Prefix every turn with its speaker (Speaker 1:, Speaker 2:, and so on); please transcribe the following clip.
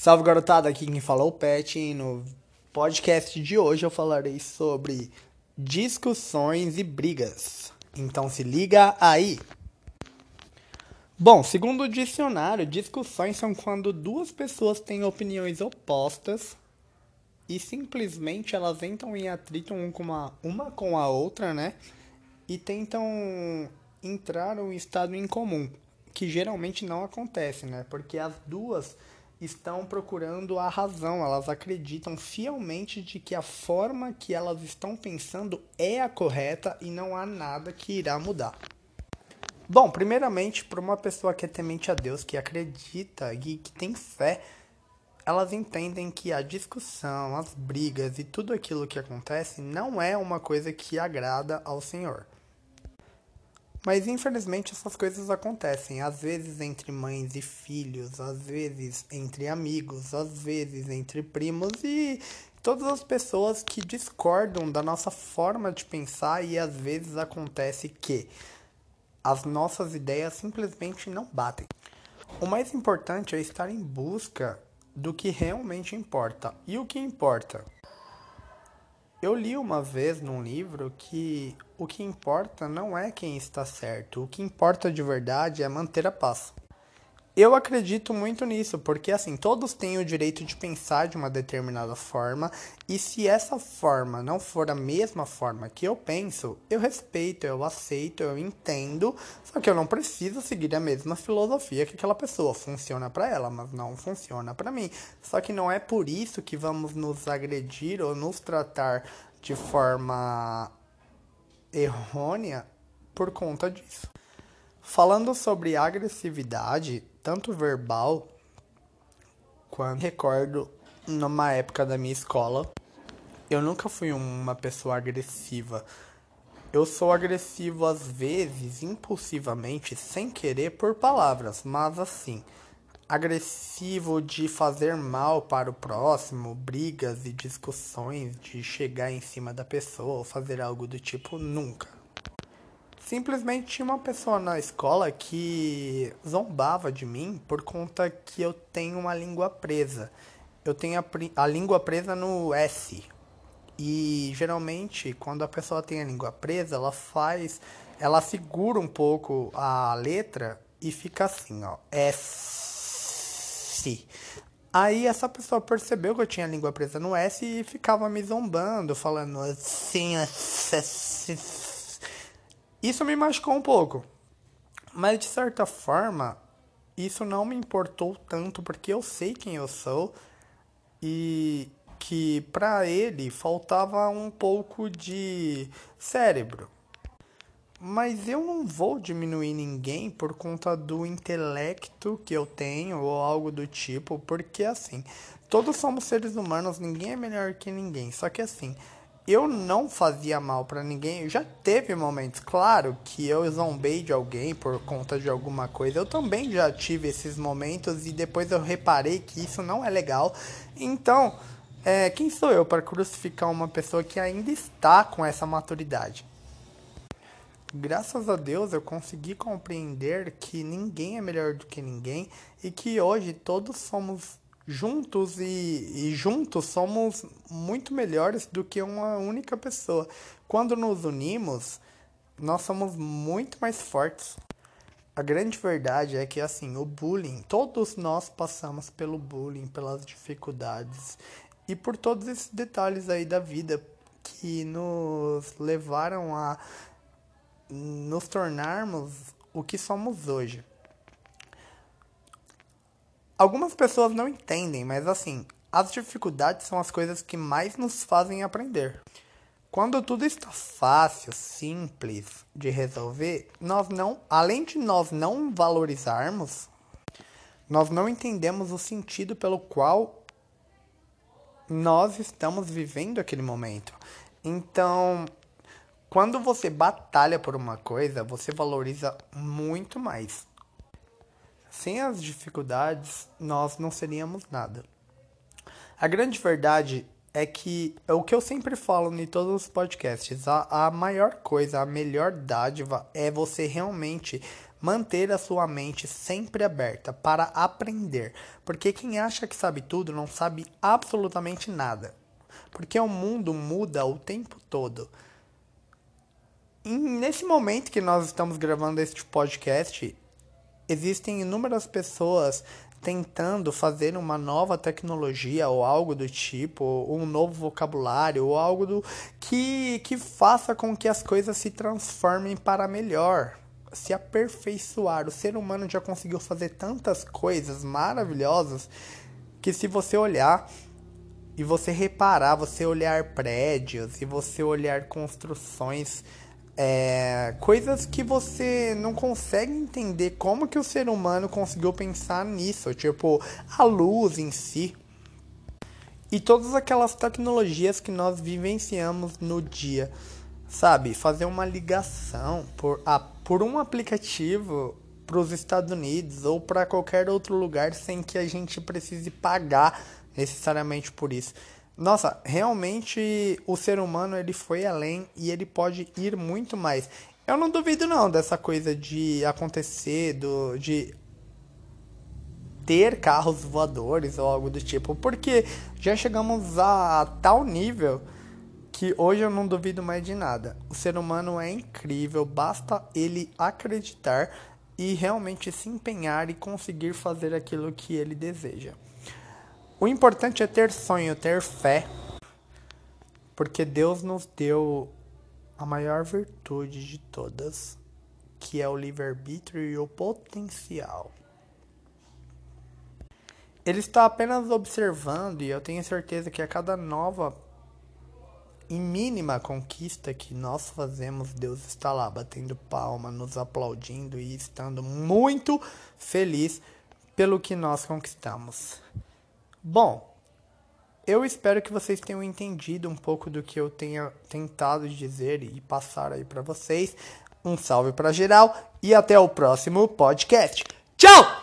Speaker 1: Salve garotada, aqui quem falou é o Pet e no podcast de hoje eu falarei sobre discussões e brigas. Então se liga aí. Bom, segundo o dicionário, discussões são quando duas pessoas têm opiniões opostas e simplesmente elas entram em atrito um uma, uma com a outra, né? E tentam entrar em um estado em comum, que geralmente não acontece, né? Porque as duas estão procurando a razão, elas acreditam fielmente de que a forma que elas estão pensando é a correta e não há nada que irá mudar. Bom, primeiramente, para uma pessoa que é temente a Deus, que acredita e que tem fé, elas entendem que a discussão, as brigas e tudo aquilo que acontece não é uma coisa que agrada ao Senhor. Mas infelizmente essas coisas acontecem, às vezes entre mães e filhos, às vezes entre amigos, às vezes entre primos e todas as pessoas que discordam da nossa forma de pensar e às vezes acontece que as nossas ideias simplesmente não batem. O mais importante é estar em busca do que realmente importa. E o que importa? Eu li uma vez num livro que o que importa não é quem está certo, o que importa de verdade é manter a paz. Eu acredito muito nisso, porque assim, todos têm o direito de pensar de uma determinada forma, e se essa forma não for a mesma forma que eu penso, eu respeito, eu aceito, eu entendo, só que eu não preciso seguir a mesma filosofia que aquela pessoa. Funciona para ela, mas não funciona para mim. Só que não é por isso que vamos nos agredir ou nos tratar de forma errônea por conta disso. Falando sobre agressividade, tanto verbal quanto recordo numa época da minha escola, eu nunca fui uma pessoa agressiva. Eu sou agressivo às vezes, impulsivamente, sem querer por palavras, mas assim, agressivo de fazer mal para o próximo, brigas e discussões, de chegar em cima da pessoa ou fazer algo do tipo, nunca. Simplesmente tinha uma pessoa na escola que zombava de mim por conta que eu tenho uma língua presa. Eu tenho a, a língua presa no S. E geralmente, quando a pessoa tem a língua presa, ela faz. Ela segura um pouco a letra e fica assim, ó. S. Aí essa pessoa percebeu que eu tinha a língua presa no S e ficava me zombando, falando assim, assim isso me machucou um pouco. Mas de certa forma, isso não me importou tanto porque eu sei quem eu sou e que para ele faltava um pouco de cérebro. Mas eu não vou diminuir ninguém por conta do intelecto que eu tenho ou algo do tipo, porque assim, todos somos seres humanos, ninguém é melhor que ninguém. Só que assim, eu não fazia mal para ninguém. Já teve momentos, claro, que eu zombei de alguém por conta de alguma coisa. Eu também já tive esses momentos e depois eu reparei que isso não é legal. Então, é, quem sou eu para crucificar uma pessoa que ainda está com essa maturidade? Graças a Deus eu consegui compreender que ninguém é melhor do que ninguém e que hoje todos somos juntos e, e, juntos somos muito melhores do que uma única pessoa. Quando nos unimos, nós somos muito mais fortes. A grande verdade é que assim, o bullying, todos nós passamos pelo bullying, pelas dificuldades e por todos esses detalhes aí da vida que nos levaram a nos tornarmos o que somos hoje. Algumas pessoas não entendem, mas assim, as dificuldades são as coisas que mais nos fazem aprender. Quando tudo está fácil, simples de resolver, nós não, além de nós não valorizarmos, nós não entendemos o sentido pelo qual nós estamos vivendo aquele momento. Então, quando você batalha por uma coisa, você valoriza muito mais. Sem as dificuldades, nós não seríamos nada. A grande verdade é que é o que eu sempre falo em todos os podcasts, a, a maior coisa, a melhor dádiva é você realmente manter a sua mente sempre aberta para aprender, porque quem acha que sabe tudo não sabe absolutamente nada. Porque o mundo muda o tempo todo. E nesse momento que nós estamos gravando este podcast, existem inúmeras pessoas tentando fazer uma nova tecnologia ou algo do tipo, um novo vocabulário ou algo do que que faça com que as coisas se transformem para melhor, se aperfeiçoar. O ser humano já conseguiu fazer tantas coisas maravilhosas que se você olhar e você reparar, você olhar prédios e você olhar construções é, coisas que você não consegue entender como que o ser humano conseguiu pensar nisso, tipo a luz em si e todas aquelas tecnologias que nós vivenciamos no dia, sabe? Fazer uma ligação por, a, por um aplicativo para os Estados Unidos ou para qualquer outro lugar sem que a gente precise pagar necessariamente por isso. Nossa, realmente o ser humano ele foi além e ele pode ir muito mais. Eu não duvido não dessa coisa de acontecer, do, de ter carros voadores ou algo do tipo, porque já chegamos a tal nível que hoje eu não duvido mais de nada. O ser humano é incrível, basta ele acreditar e realmente se empenhar e conseguir fazer aquilo que ele deseja. O importante é ter sonho, ter fé, porque Deus nos deu a maior virtude de todas, que é o livre-arbítrio e o potencial. Ele está apenas observando, e eu tenho certeza que a cada nova e mínima conquista que nós fazemos, Deus está lá batendo palma, nos aplaudindo e estando muito feliz pelo que nós conquistamos. Bom, eu espero que vocês tenham entendido um pouco do que eu tenha tentado dizer e passar aí para vocês. Um salve para geral e até o próximo podcast. Tchau!